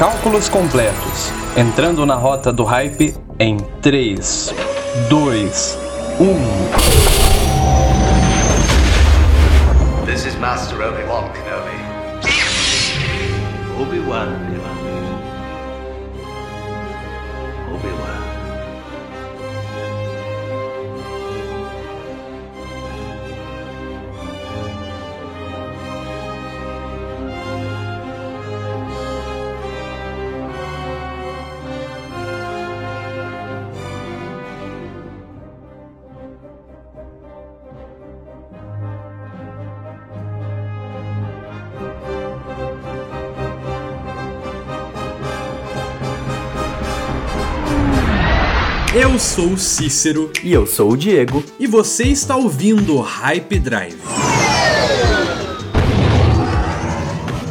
Cálculos completos. Entrando na rota do hype em 3, 2, 1. This is Master Obi-Wan Kenobi. Obi-Wan, Beloved. Obi-Wan. Sou o Cícero E eu sou o Diego. e você está ouvindo o Hype Drive.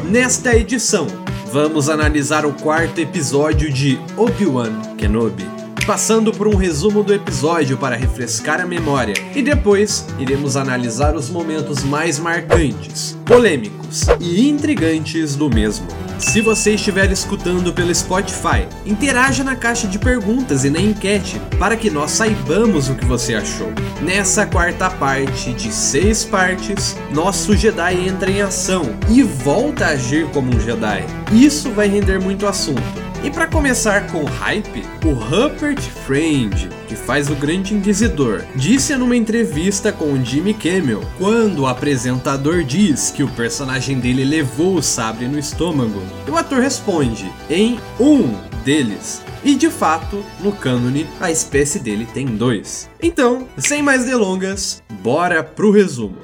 Nesta edição, vamos analisar o quarto episódio de Obi-Wan Kenobi, passando por um resumo do episódio para refrescar a memória, e depois iremos analisar os momentos mais marcantes, polêmicos e intrigantes do mesmo. Se você estiver escutando pelo Spotify, interaja na caixa de perguntas e na enquete para que nós saibamos o que você achou. Nessa quarta parte de seis partes, nosso Jedi entra em ação e volta a agir como um Jedi. Isso vai render muito assunto. E para começar com hype, o Rupert Friend, que faz o Grande Inquisidor, disse numa entrevista com o Jimmy Kimmel, quando o apresentador diz que o personagem dele levou o sabre no estômago, e o ator responde em um deles. E de fato, no cânone, a espécie dele tem dois. Então, sem mais delongas, bora pro resumo.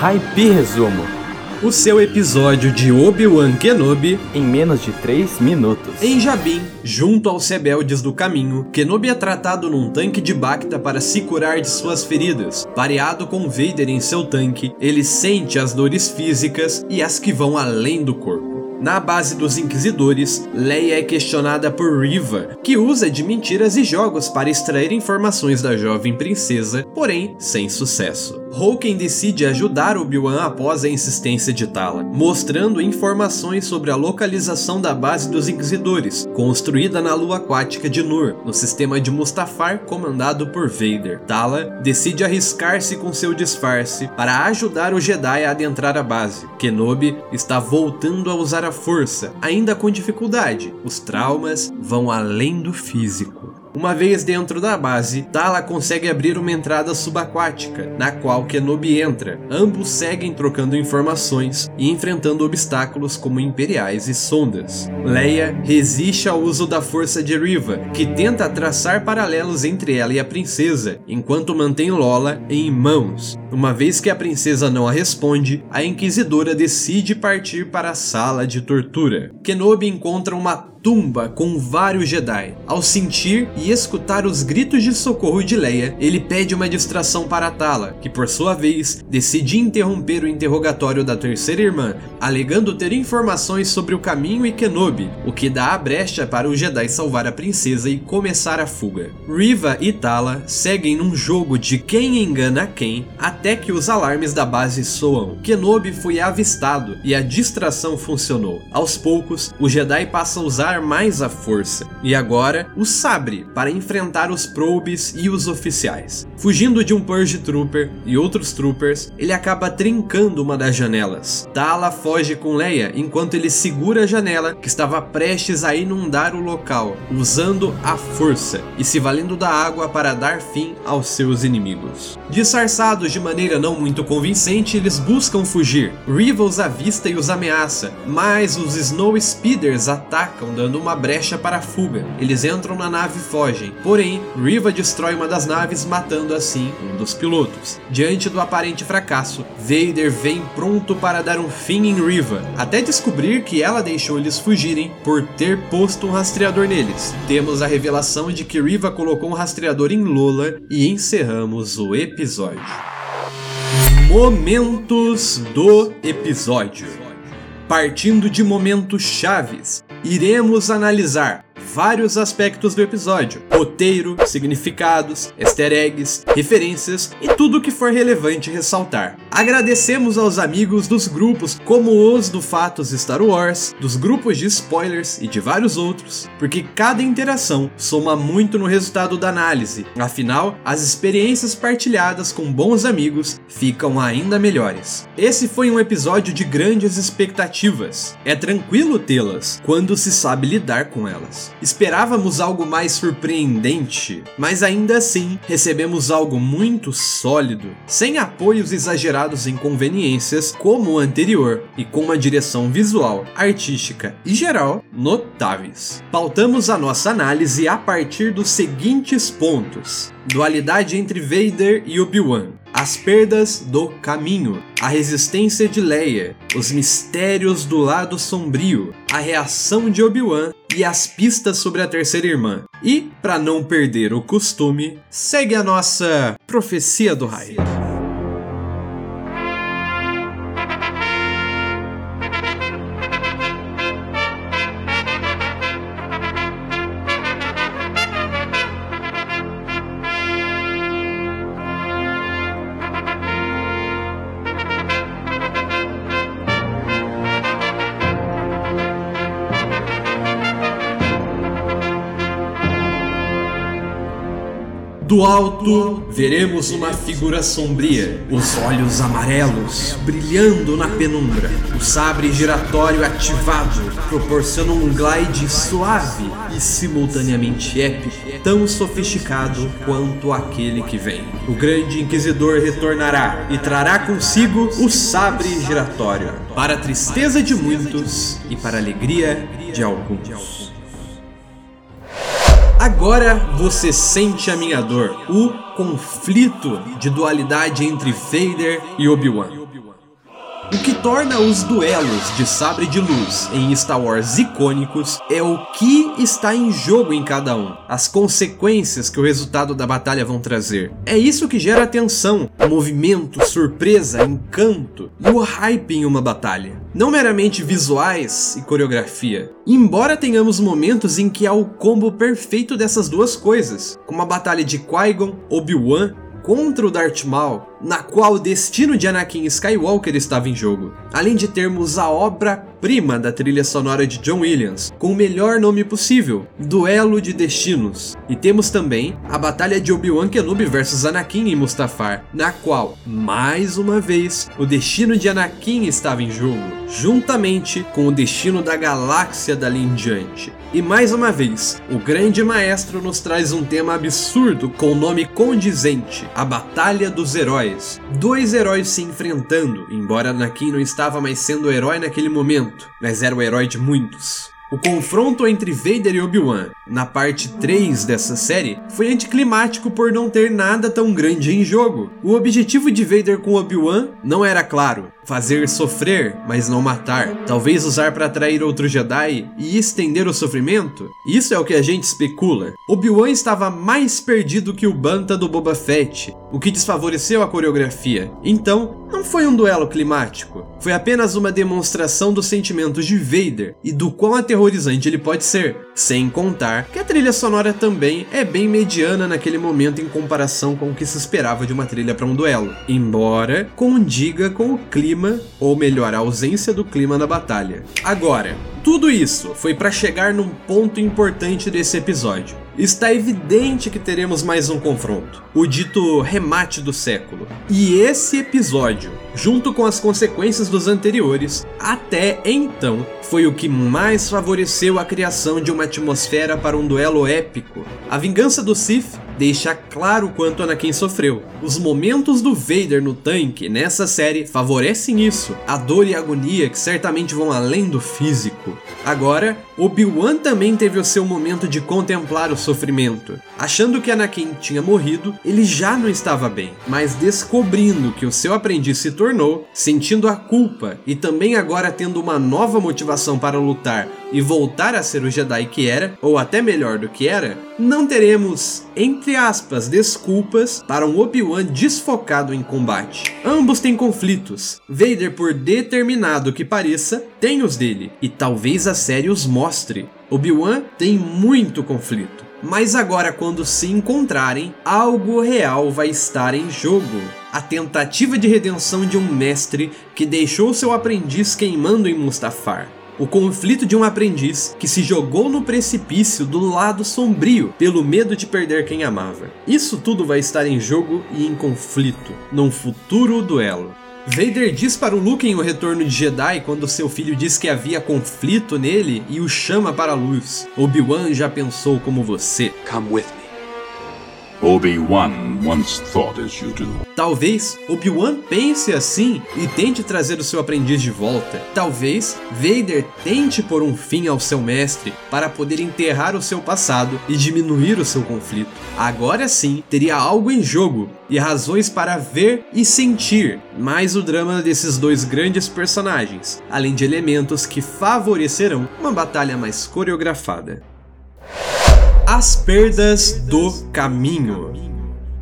Hype Resumo. O seu episódio de Obi-Wan Kenobi Em menos de 3 minutos. Em Jabim, junto aos rebeldes do caminho, Kenobi é tratado num tanque de Bacta para se curar de suas feridas. Pareado com Vader em seu tanque, ele sente as dores físicas e as que vão além do corpo. Na base dos Inquisidores, Leia é questionada por Riva, que usa de mentiras e jogos para extrair informações da jovem princesa, porém sem sucesso. Hawken decide ajudar Obi-Wan após a insistência de Tala, mostrando informações sobre a localização da base dos Inquisidores, construída na lua aquática de Nur, no sistema de Mustafar comandado por Vader. Tala decide arriscar-se com seu disfarce para ajudar o Jedi a adentrar a base. Kenobi está voltando a usar a força, ainda com dificuldade. Os traumas vão além do físico. Uma vez dentro da base, Tala consegue abrir uma entrada subaquática, na qual Kenobi entra. Ambos seguem trocando informações e enfrentando obstáculos como imperiais e sondas. Leia resiste ao uso da força de Riva, que tenta traçar paralelos entre ela e a princesa, enquanto mantém Lola em mãos. Uma vez que a princesa não a responde, a inquisidora decide partir para a sala de tortura. Kenobi encontra uma tumba com vários Jedi. Ao sentir e escutar os gritos de socorro de Leia, ele pede uma distração para Tala, que por sua vez decide interromper o interrogatório da terceira irmã, alegando ter informações sobre o caminho e Kenobi, o que dá a brecha para o Jedi salvar a princesa e começar a fuga. Riva e Tala seguem num jogo de quem engana quem até que os alarmes da base soam. Kenobi foi avistado e a distração funcionou. Aos poucos, o Jedi passa a usar mais a força e agora o sabre para enfrentar os probes e os oficiais. Fugindo de um Purge Trooper e outros troopers, ele acaba trincando uma das janelas. Tala foge com Leia enquanto ele segura a janela que estava prestes a inundar o local, usando a força e se valendo da água para dar fim aos seus inimigos. Disfarçados de maneira não muito convincente, eles buscam fugir. Riva os avista e os ameaça, mas os Snow Speeders atacam dando uma brecha para a fuga. Eles entram na nave e fogem, porém Riva destrói uma das naves matando assim um dos pilotos. Diante do aparente fracasso, Vader vem pronto para dar um fim em Riva, até descobrir que ela deixou eles fugirem por ter posto um rastreador neles. Temos a revelação de que Riva colocou um rastreador em Lola e encerramos o episódio. Momentos do episódio. Partindo de momentos chaves, iremos analisar vários aspectos do episódio: roteiro, significados, easter eggs, referências e tudo que for relevante ressaltar. Agradecemos aos amigos dos grupos como os do Fatos Star Wars, dos grupos de spoilers e de vários outros, porque cada interação soma muito no resultado da análise. Afinal, as experiências partilhadas com bons amigos ficam ainda melhores. Esse foi um episódio de grandes expectativas. É tranquilo tê-las quando se sabe lidar com elas. Esperávamos algo mais surpreendente, mas ainda assim recebemos algo muito sólido, sem apoios exagerados em conveniências como o anterior e com uma direção visual, artística e geral notáveis. Pautamos a nossa análise a partir dos seguintes pontos: dualidade entre Vader e Obi-Wan, as perdas do caminho, a resistência de Leia, os mistérios do lado sombrio, a reação de Obi-Wan e as pistas sobre a terceira irmã. E, para não perder o costume, segue a nossa profecia do raio. Do alto, veremos uma figura sombria, os olhos amarelos brilhando na penumbra. O sabre giratório ativado proporciona um glide suave e simultaneamente épico, tão sofisticado quanto aquele que vem. O grande inquisidor retornará e trará consigo o sabre giratório, para a tristeza de muitos e para a alegria de alguns. Agora você sente a minha dor, o conflito de dualidade entre Vader e Obi-Wan. O que torna os duelos de sabre de luz em Star Wars icônicos é o que está em jogo em cada um, as consequências que o resultado da batalha vão trazer. É isso que gera tensão, movimento, surpresa, encanto e o hype em uma batalha. Não meramente visuais e coreografia. Embora tenhamos momentos em que há o combo perfeito dessas duas coisas, como a batalha de Qui-Gon, Obi-Wan contra o Darth Maul, na qual o destino de Anakin Skywalker estava em jogo. Além de termos a obra-prima da trilha sonora de John Williams, com o melhor nome possível, Duelo de Destinos. E temos também a batalha de Obi-Wan Kenobi versus Anakin em Mustafar, na qual, mais uma vez, o destino de Anakin estava em jogo, juntamente com o destino da galáxia dali em diante. E mais uma vez, o grande maestro nos traz um tema absurdo com o nome condizente, a Batalha dos Heróis. Dois heróis se enfrentando, embora Anakin não estava mais sendo herói naquele momento, mas era o herói de muitos. O confronto entre Vader e Obi-Wan, na parte 3 dessa série, foi anticlimático por não ter nada tão grande em jogo. O objetivo de Vader com Obi-Wan não era claro, fazer sofrer, mas não matar. Talvez usar para atrair outro Jedi e estender o sofrimento? Isso é o que a gente especula. Obi-Wan estava mais perdido que o Banta do Boba Fett, o que desfavoreceu a coreografia. Então, não foi um duelo climático. Foi apenas uma demonstração dos sentimentos de Vader e do quão aterrorizante ele pode ser. Sem contar que a trilha sonora também é bem mediana naquele momento em comparação com o que se esperava de uma trilha para um duelo, embora condiga com o clima, ou melhor, a ausência do clima na batalha. Agora, tudo isso foi para chegar num ponto importante desse episódio. Está evidente que teremos mais um confronto, o dito remate do século. E esse episódio, junto com as consequências dos anteriores, até então foi o que mais favoreceu a criação de uma atmosfera para um duelo épico. A vingança do Sith deixa claro quanto Anakin sofreu. Os momentos do Vader no tanque nessa série favorecem isso, a dor e a agonia que certamente vão além do físico. Agora, Obi-Wan também teve o seu momento de contemplar o sofrimento. Achando que Anakin tinha morrido, ele já não estava bem, mas descobrindo que o seu aprendiz se tornou, sentindo a culpa e também agora tendo uma nova motivação para lutar e voltar a ser o Jedi que era, ou até melhor do que era, não teremos, entre aspas, desculpas para um Obi-Wan desfocado em combate. Ambos têm conflitos. Vader, por determinado que pareça, tem os dele, e talvez a série os mostre. Obi-Wan tem muito conflito. Mas agora, quando se encontrarem, algo real vai estar em jogo. A tentativa de redenção de um mestre que deixou seu aprendiz queimando em Mustafar. O conflito de um aprendiz que se jogou no precipício do lado sombrio pelo medo de perder quem amava. Isso tudo vai estar em jogo e em conflito, num futuro duelo. Vader diz para o Luke em O Retorno de Jedi quando seu filho diz que havia conflito nele e o chama para a luz. Obi-Wan já pensou como você. Come with me. Obi-Wan once thought as you do. Talvez Obi-Wan pense assim e tente trazer o seu aprendiz de volta. Talvez Vader tente pôr um fim ao seu mestre para poder enterrar o seu passado e diminuir o seu conflito. Agora sim, teria algo em jogo e razões para ver e sentir mais o drama desses dois grandes personagens, além de elementos que favorecerão uma batalha mais coreografada. As perdas do caminho.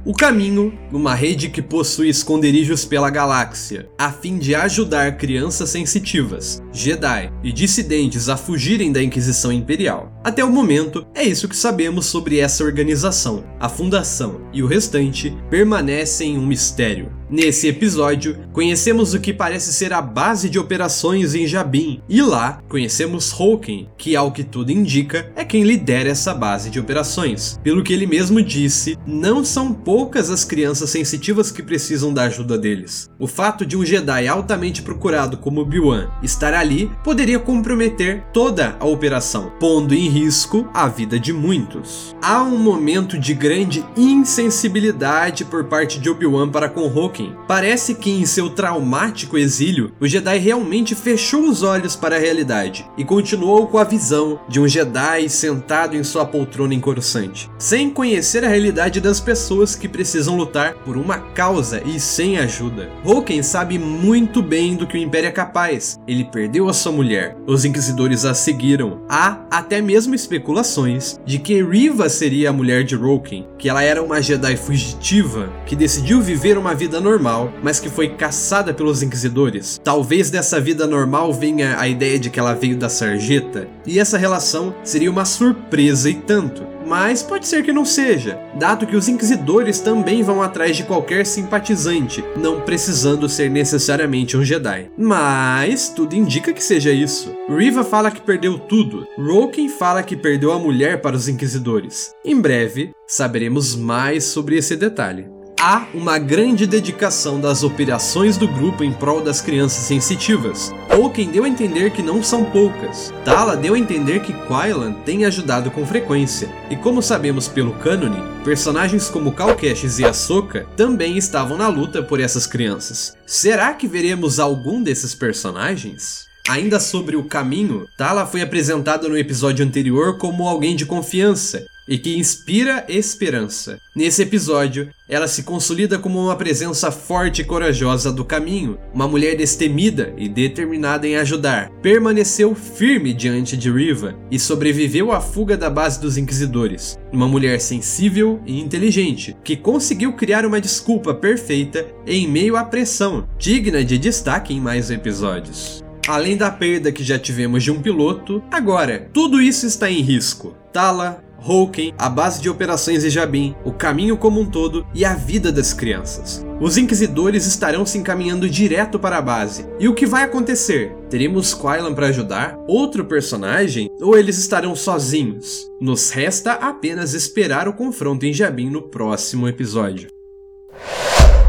O caminho, uma rede que possui esconderijos pela galáxia, a fim de ajudar crianças sensitivas, Jedi e dissidentes a fugirem da Inquisição Imperial. Até o momento, é isso que sabemos sobre essa organização. A fundação e o restante permanecem um mistério. Nesse episódio, conhecemos o que parece ser a base de operações em Jabin, e lá conhecemos Hawking, que ao que tudo indica é quem lidera essa base de operações. Pelo que ele mesmo disse, não são poucas as crianças sensitivas que precisam da ajuda deles. O fato de um Jedi altamente procurado como Obi-Wan estar ali poderia comprometer toda a operação, pondo em risco a vida de muitos. Há um momento de grande insensibilidade por parte de Obi-Wan para com Hawking Tolkien, parece que em seu traumático exílio, o Jedi realmente fechou os olhos para a realidade e continuou com a visão de um Jedi sentado em sua poltrona encorsante, sem conhecer a realidade das pessoas que precisam lutar por uma causa e sem ajuda. Tolkien sabe muito bem do que o Império é capaz. Ele perdeu a sua mulher, os Inquisidores a seguiram. Há até mesmo especulações de que Riva seria a mulher de Roken, que ela era uma Jedi fugitiva que decidiu viver uma vida normal, mas que foi caçada pelos inquisidores. Talvez dessa vida normal venha a ideia de que ela veio da sarjeta, e essa relação seria uma surpresa e tanto mas pode ser que não seja, dado que os inquisidores também vão atrás de qualquer simpatizante, não precisando ser necessariamente um Jedi. Mas tudo indica que seja isso. Riva fala que perdeu tudo, Roken fala que perdeu a mulher para os inquisidores. Em breve, saberemos mais sobre esse detalhe há uma grande dedicação das operações do grupo em prol das crianças sensitivas. Tolkien deu a entender que não são poucas. Tala deu a entender que Quailan tem ajudado com frequência. E como sabemos pelo cânone, personagens como Cal e Ahsoka também estavam na luta por essas crianças. Será que veremos algum desses personagens? Ainda sobre o caminho, Tala foi apresentada no episódio anterior como alguém de confiança e que inspira esperança. Nesse episódio, ela se consolida como uma presença forte e corajosa do caminho, uma mulher destemida e determinada em ajudar. Permaneceu firme diante de Riva e sobreviveu à fuga da base dos inquisidores. Uma mulher sensível e inteligente, que conseguiu criar uma desculpa perfeita em meio à pressão, digna de destaque em mais episódios. Além da perda que já tivemos de um piloto, agora tudo isso está em risco. Tala, Hawking, a base de operações de Jabin, o caminho como um todo e a vida das crianças. Os inquisidores estarão se encaminhando direto para a base. E o que vai acontecer? Teremos Quailan para ajudar? Outro personagem? Ou eles estarão sozinhos? Nos resta apenas esperar o confronto em Jabin no próximo episódio.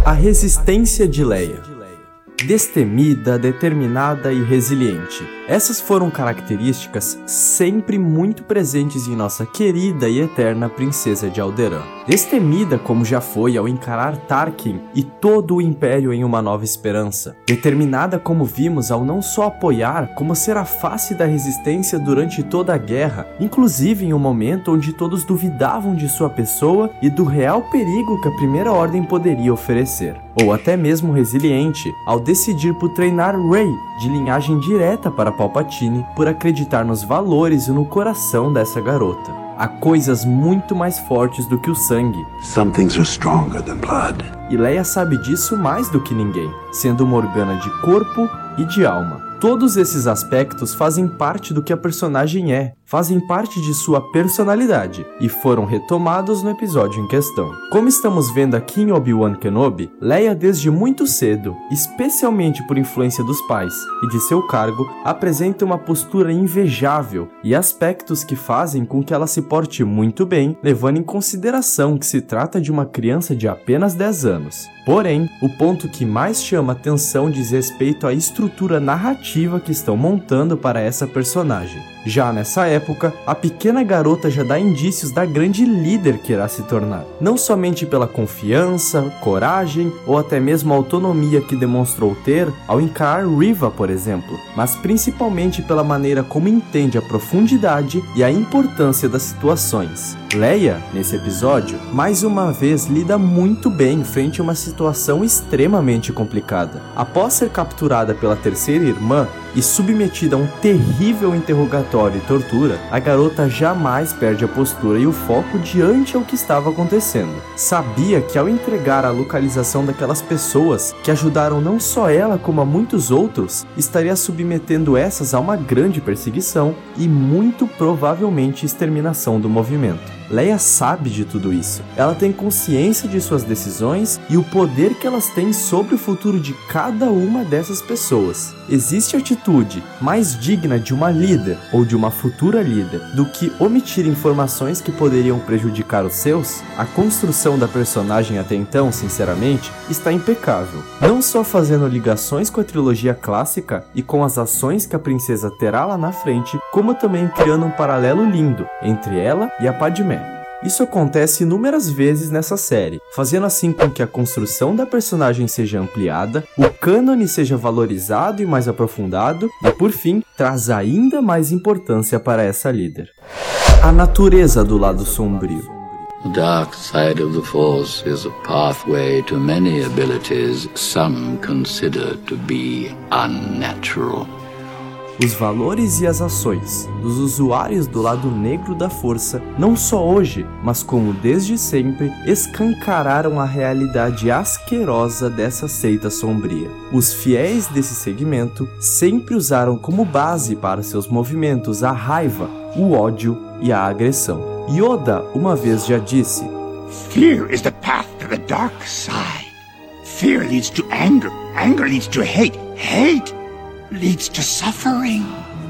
A resistência de Leia. Destemida, determinada e resiliente. Essas foram características sempre muito presentes em nossa querida e eterna princesa de Alderaan. Destemida como já foi ao encarar Tarkin e todo o Império em uma nova esperança. Determinada como vimos ao não só apoiar, como ser a face da resistência durante toda a guerra, inclusive em um momento onde todos duvidavam de sua pessoa e do real perigo que a Primeira Ordem poderia oferecer ou até mesmo resiliente, ao decidir por treinar Rey, de linhagem direta para Palpatine, por acreditar nos valores e no coração dessa garota. Há coisas muito mais fortes do que o sangue, Some things are stronger than blood. e Leia sabe disso mais do que ninguém, sendo uma Organa de corpo e de alma. Todos esses aspectos fazem parte do que a personagem é, fazem parte de sua personalidade e foram retomados no episódio em questão. Como estamos vendo aqui em Obi-Wan Kenobi, Leia desde muito cedo, especialmente por influência dos pais e de seu cargo, apresenta uma postura invejável e aspectos que fazem com que ela se porte muito bem, levando em consideração que se trata de uma criança de apenas 10 anos. Porém, o ponto que mais chama atenção diz respeito à estrutura narrativa que estão montando para essa personagem. Já nessa época, a pequena garota já dá indícios da grande líder que irá se tornar, não somente pela confiança, coragem ou até mesmo autonomia que demonstrou ter ao encarar Riva, por exemplo, mas principalmente pela maneira como entende a profundidade e a importância das situações. Leia, nesse episódio, mais uma vez lida muito bem frente a uma situação extremamente complicada. Após ser capturada pela terceira irmã e submetida a um terrível interrogatório e tortura, a garota jamais perde a postura e o foco diante ao que estava acontecendo. Sabia que ao entregar a localização daquelas pessoas que ajudaram não só ela como a muitos outros, estaria submetendo essas a uma grande perseguição e muito provavelmente exterminação do movimento. Leia sabe de tudo isso. Ela tem consciência de suas decisões e o poder que elas têm sobre o futuro de cada uma dessas pessoas. Existe atitude mais digna de uma líder ou de uma futura líder do que omitir informações que poderiam prejudicar os seus? A construção da personagem até então, sinceramente, está impecável. Não só fazendo ligações com a trilogia clássica e com as ações que a princesa terá lá na frente, como também criando um paralelo lindo entre ela e a Padmé. Isso acontece inúmeras vezes nessa série, fazendo assim com que a construção da personagem seja ampliada, o cânone seja valorizado e mais aprofundado, e por fim, traz ainda mais importância para essa líder. A natureza do lado sombrio. The dark side of the Force is a pathway to many abilities some consider to be unnatural. Os valores e as ações dos usuários do lado negro da força, não só hoje, mas como desde sempre, escancararam a realidade asquerosa dessa seita sombria. Os fiéis desse segmento sempre usaram como base para seus movimentos a raiva, o ódio e a agressão. Yoda uma vez já disse: Fear is the path to the dark side. Fear leads to anger. Anger leads to hate. Hate leads to suffering.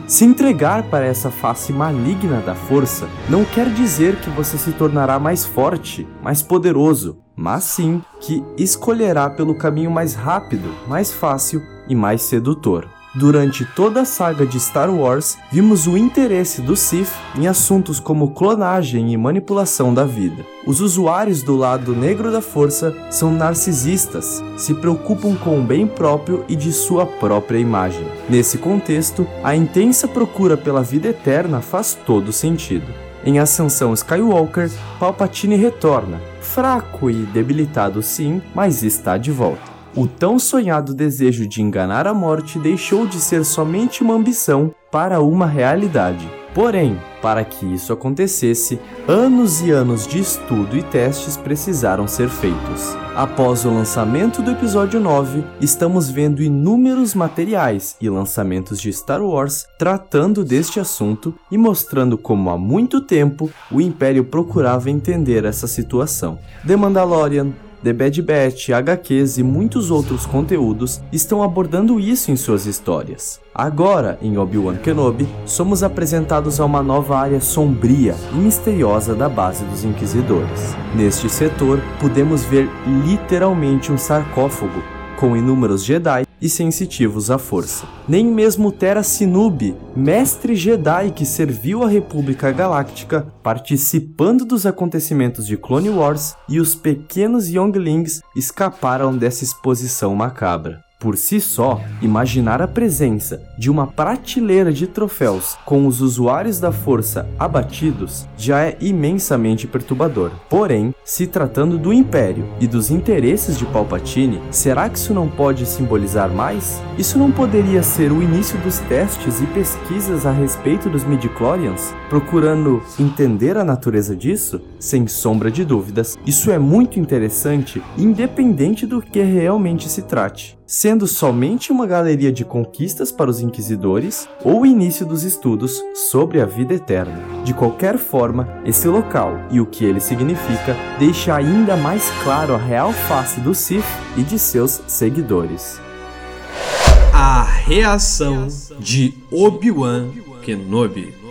Se entregar para essa face maligna da força não quer dizer que você se tornará mais forte, mais poderoso, mas sim que escolherá pelo caminho mais rápido, mais fácil e mais sedutor. Durante toda a saga de Star Wars, vimos o interesse do Sith em assuntos como clonagem e manipulação da vida. Os usuários do lado negro da força são narcisistas, se preocupam com o bem próprio e de sua própria imagem. Nesse contexto, a intensa procura pela vida eterna faz todo sentido. Em Ascensão Skywalker, Palpatine retorna, fraco e debilitado sim, mas está de volta. O tão sonhado desejo de enganar a morte deixou de ser somente uma ambição para uma realidade. Porém, para que isso acontecesse, anos e anos de estudo e testes precisaram ser feitos. Após o lançamento do episódio 9, estamos vendo inúmeros materiais e lançamentos de Star Wars tratando deste assunto e mostrando como há muito tempo o Império procurava entender essa situação. The Mandalorian, The Bad Batch, HQs e muitos outros conteúdos estão abordando isso em suas histórias. Agora, em Obi-Wan Kenobi, somos apresentados a uma nova área sombria e misteriosa da base dos Inquisidores. Neste setor, podemos ver literalmente um sarcófago com inúmeros Jedi e sensitivos à força. Nem mesmo Terra Sinub, mestre Jedi que serviu a República Galáctica, participando dos acontecimentos de Clone Wars, e os pequenos Younglings escaparam dessa exposição macabra. Por si só, imaginar a presença de uma prateleira de troféus com os usuários da força abatidos já é imensamente perturbador. Porém, se tratando do Império e dos interesses de Palpatine, será que isso não pode simbolizar mais? Isso não poderia ser o início dos testes e pesquisas a respeito dos midichlorians, procurando entender a natureza disso? Sem sombra de dúvidas, isso é muito interessante, independente do que realmente se trate sendo somente uma galeria de conquistas para os inquisidores ou o início dos estudos sobre a vida eterna. De qualquer forma, esse local e o que ele significa deixa ainda mais claro a real face do Sith e de seus seguidores. A reação de Obi-Wan Kenobi.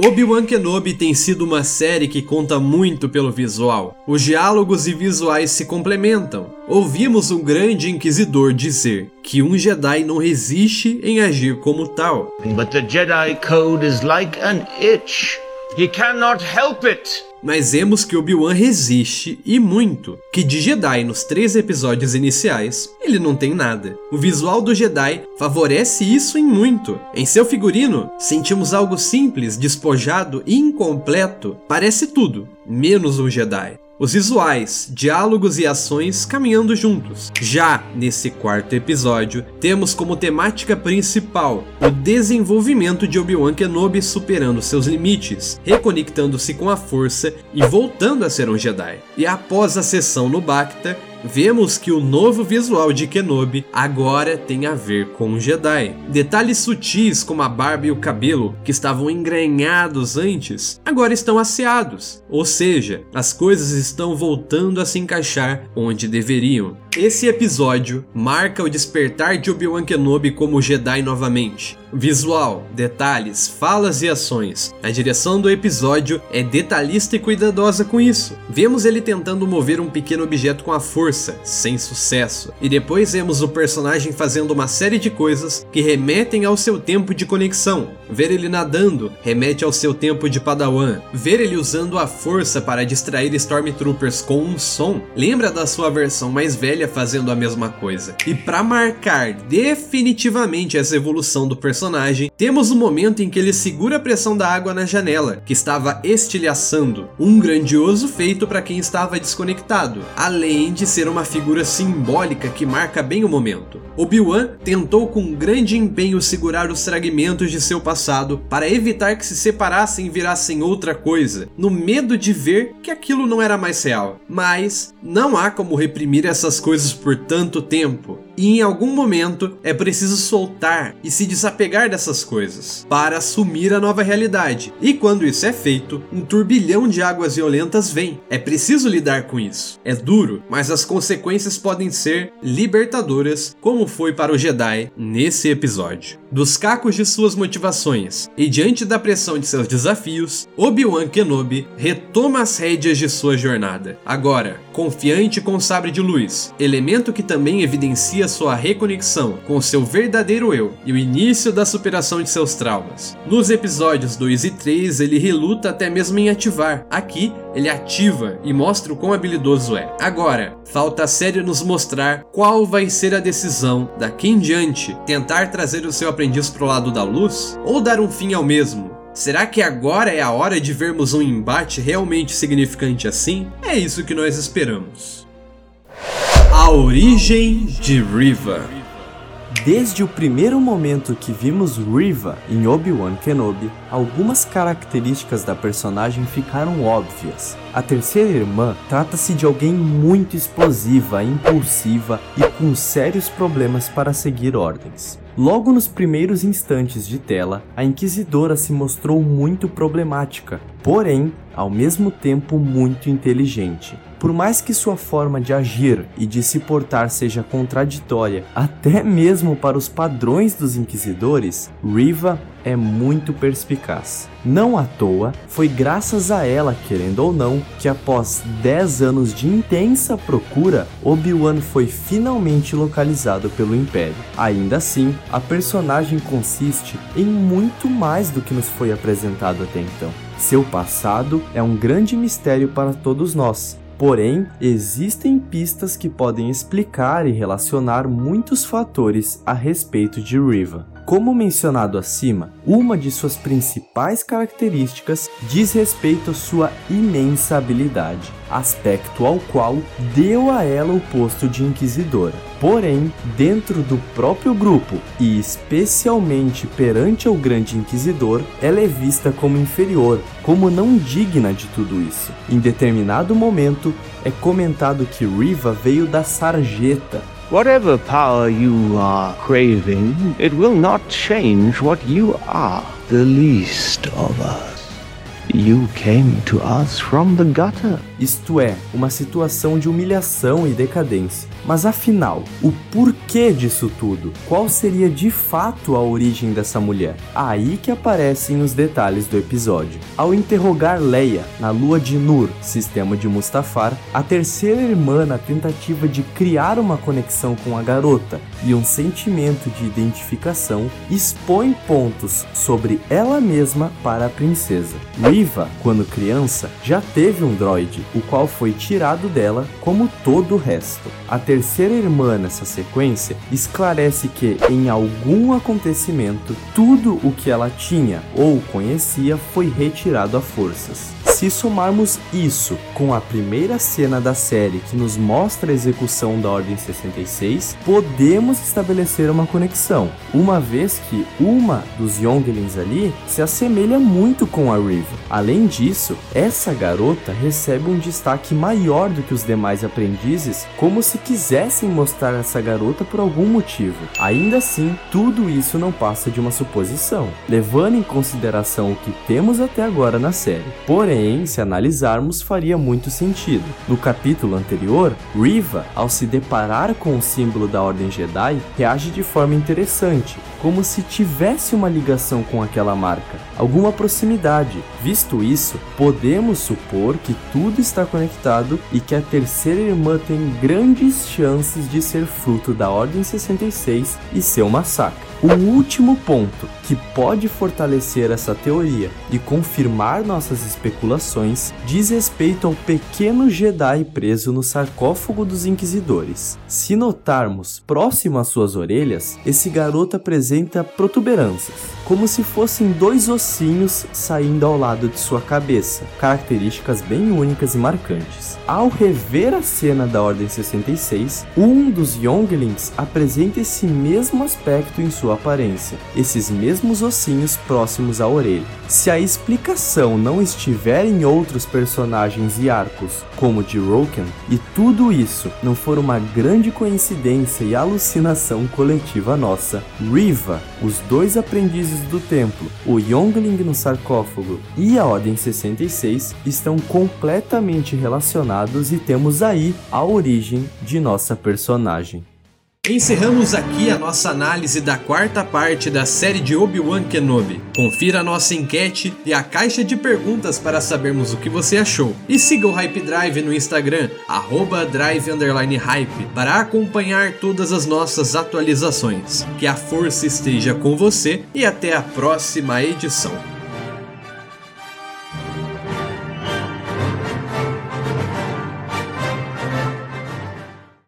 Obi-Wan Kenobi tem sido uma série que conta muito pelo visual. Os diálogos e visuais se complementam. Ouvimos um grande inquisidor dizer que um Jedi não resiste em agir como tal. But the Jedi code is like an itch. He cannot help it. Mas vemos que Obi-Wan resiste e muito, que de Jedi nos três episódios iniciais, ele não tem nada. O visual do Jedi favorece isso em muito. Em seu figurino, sentimos algo simples, despojado e incompleto. Parece tudo, menos um Jedi os visuais, diálogos e ações caminhando juntos. Já nesse quarto episódio, temos como temática principal o desenvolvimento de Obi-Wan Kenobi superando seus limites, reconectando-se com a força e voltando a ser um Jedi. E após a sessão no Bacta, vemos que o novo visual de Kenobi agora tem a ver com um Jedi. Detalhes sutis como a barba e o cabelo, que estavam engrenhados antes, agora estão asseados. Ou seja, as coisas estão voltando a se encaixar onde deveriam. Esse episódio marca o despertar de Obi-Wan Kenobi como Jedi novamente. Visual, detalhes, falas e ações. A direção do episódio é detalhista e cuidadosa com isso. Vemos ele tentando mover um pequeno objeto com a força, sem sucesso. E depois vemos o personagem fazendo uma série de coisas que remetem ao seu tempo de conexão. Ver ele nadando remete ao seu tempo de Padawan. Ver ele usando a força para distrair Stormtroopers com um som lembra da sua versão mais velha fazendo a mesma coisa. E para marcar definitivamente essa evolução do personagem personagem, temos o um momento em que ele segura a pressão da água na janela, que estava estilhaçando, um grandioso feito para quem estava desconectado, além de ser uma figura simbólica que marca bem o momento. Obi-Wan tentou com grande empenho segurar os fragmentos de seu passado para evitar que se separassem e virassem outra coisa, no medo de ver que aquilo não era mais real. Mas não há como reprimir essas coisas por tanto tempo e em algum momento é preciso soltar e se desapegar dessas coisas para assumir a nova realidade. E quando isso é feito, um turbilhão de águas violentas vem. É preciso lidar com isso. É duro, mas as consequências podem ser libertadoras, como foi para o Jedi nesse episódio. Dos cacos de suas motivações e diante da pressão de seus desafios, Obi-Wan Kenobi retoma as rédeas de sua jornada. Agora, confiante com o sabre de luz, elemento que também evidencia sua reconexão com seu verdadeiro eu e o início da superação de seus traumas. Nos episódios 2 e 3, ele reluta até mesmo em ativar. Aqui, ele ativa e mostra o quão habilidoso é. Agora, falta a série nos mostrar qual vai ser a decisão daqui em diante: tentar trazer o seu aprendiz pro lado da luz ou dar um fim ao mesmo. Será que agora é a hora de vermos um embate realmente significante assim? É isso que nós esperamos. A origem de Riva. Desde o primeiro momento que vimos Riva em Obi-Wan Kenobi, algumas características da personagem ficaram óbvias. A terceira irmã trata-se de alguém muito explosiva, impulsiva e com sérios problemas para seguir ordens. Logo nos primeiros instantes de tela, a Inquisidora se mostrou muito problemática, porém, ao mesmo tempo muito inteligente. Por mais que sua forma de agir e de se portar seja contraditória, até mesmo para os padrões dos inquisidores, Riva é muito perspicaz. Não à toa, foi graças a ela, querendo ou não, que após 10 anos de intensa procura, Obi-Wan foi finalmente localizado pelo Império. Ainda assim, a personagem consiste em muito mais do que nos foi apresentado até então. Seu passado é um grande mistério para todos nós, Porém, existem pistas que podem explicar e relacionar muitos fatores a respeito de Riva. Como mencionado acima, uma de suas principais características diz respeito à sua imensa habilidade, aspecto ao qual deu a ela o posto de inquisidora. Porém, dentro do próprio grupo e especialmente perante o Grande Inquisidor, ela é vista como inferior, como não digna de tudo isso. Em determinado momento, é comentado que Riva veio da sarjeta, Whatever power you are craving, it will not change what you are, the least of us. You came to us from the gutter. Isto é, uma situação de humilhação e decadência. Mas afinal, o porquê disso tudo? Qual seria de fato a origem dessa mulher? Aí que aparecem os detalhes do episódio. Ao interrogar Leia na lua de Nur, sistema de Mustafar, a terceira irmã na tentativa de criar uma conexão com a garota e um sentimento de identificação, expõe pontos sobre ela mesma para a princesa. Riva, quando criança, já teve um droide, o qual foi tirado dela como todo o resto. A terceira irmã nessa sequência esclarece que em algum acontecimento tudo o que ela tinha ou conhecia foi retirado a forças. Se somarmos isso com a primeira cena da série que nos mostra a execução da Ordem 66, podemos estabelecer uma conexão, uma vez que uma dos Younglings ali se assemelha muito com a Riva. Além disso, essa garota recebe um destaque maior do que os demais aprendizes, como se quisessem mostrar essa garota por algum motivo. Ainda assim, tudo isso não passa de uma suposição, levando em consideração o que temos até agora na série. Porém, Se analisarmos, faria muito sentido. No capítulo anterior, Riva, ao se deparar com o símbolo da Ordem Jedi, reage de forma interessante, como se tivesse uma ligação com aquela marca, alguma proximidade. Visto isso, podemos supor que tudo está conectado e que a terceira irmã tem grandes chances de ser fruto da Ordem 66 e seu massacre. O último ponto que pode fortalecer essa teoria e confirmar nossas especulações diz respeito ao pequeno Jedi preso no sarcófago dos Inquisidores. Se notarmos próximo às suas orelhas, esse garoto apresenta protuberâncias, como se fossem dois ossinhos saindo ao lado de sua cabeça, características bem únicas e marcantes. Ao rever a cena da Ordem 66, um dos Younglings apresenta esse mesmo aspecto em sua aparência, esses mesmos ossinhos próximos à orelha. Se a explicação não estiver em outros personagens e arcos, como de Roken, e tudo isso não for uma grande coincidência e alucinação coletiva nossa, Riva, os dois aprendizes do templo, o Youngling no sarcófago e a Ordem 66 estão completamente relacionados e temos aí a origem de nossa personagem. Encerramos aqui a nossa análise da quarta parte da série de Obi-Wan Kenobi. Confira a nossa enquete e a caixa de perguntas para sabermos o que você achou. E siga o Hype Drive no Instagram, drive_hype, para acompanhar todas as nossas atualizações. Que a força esteja com você e até a próxima edição.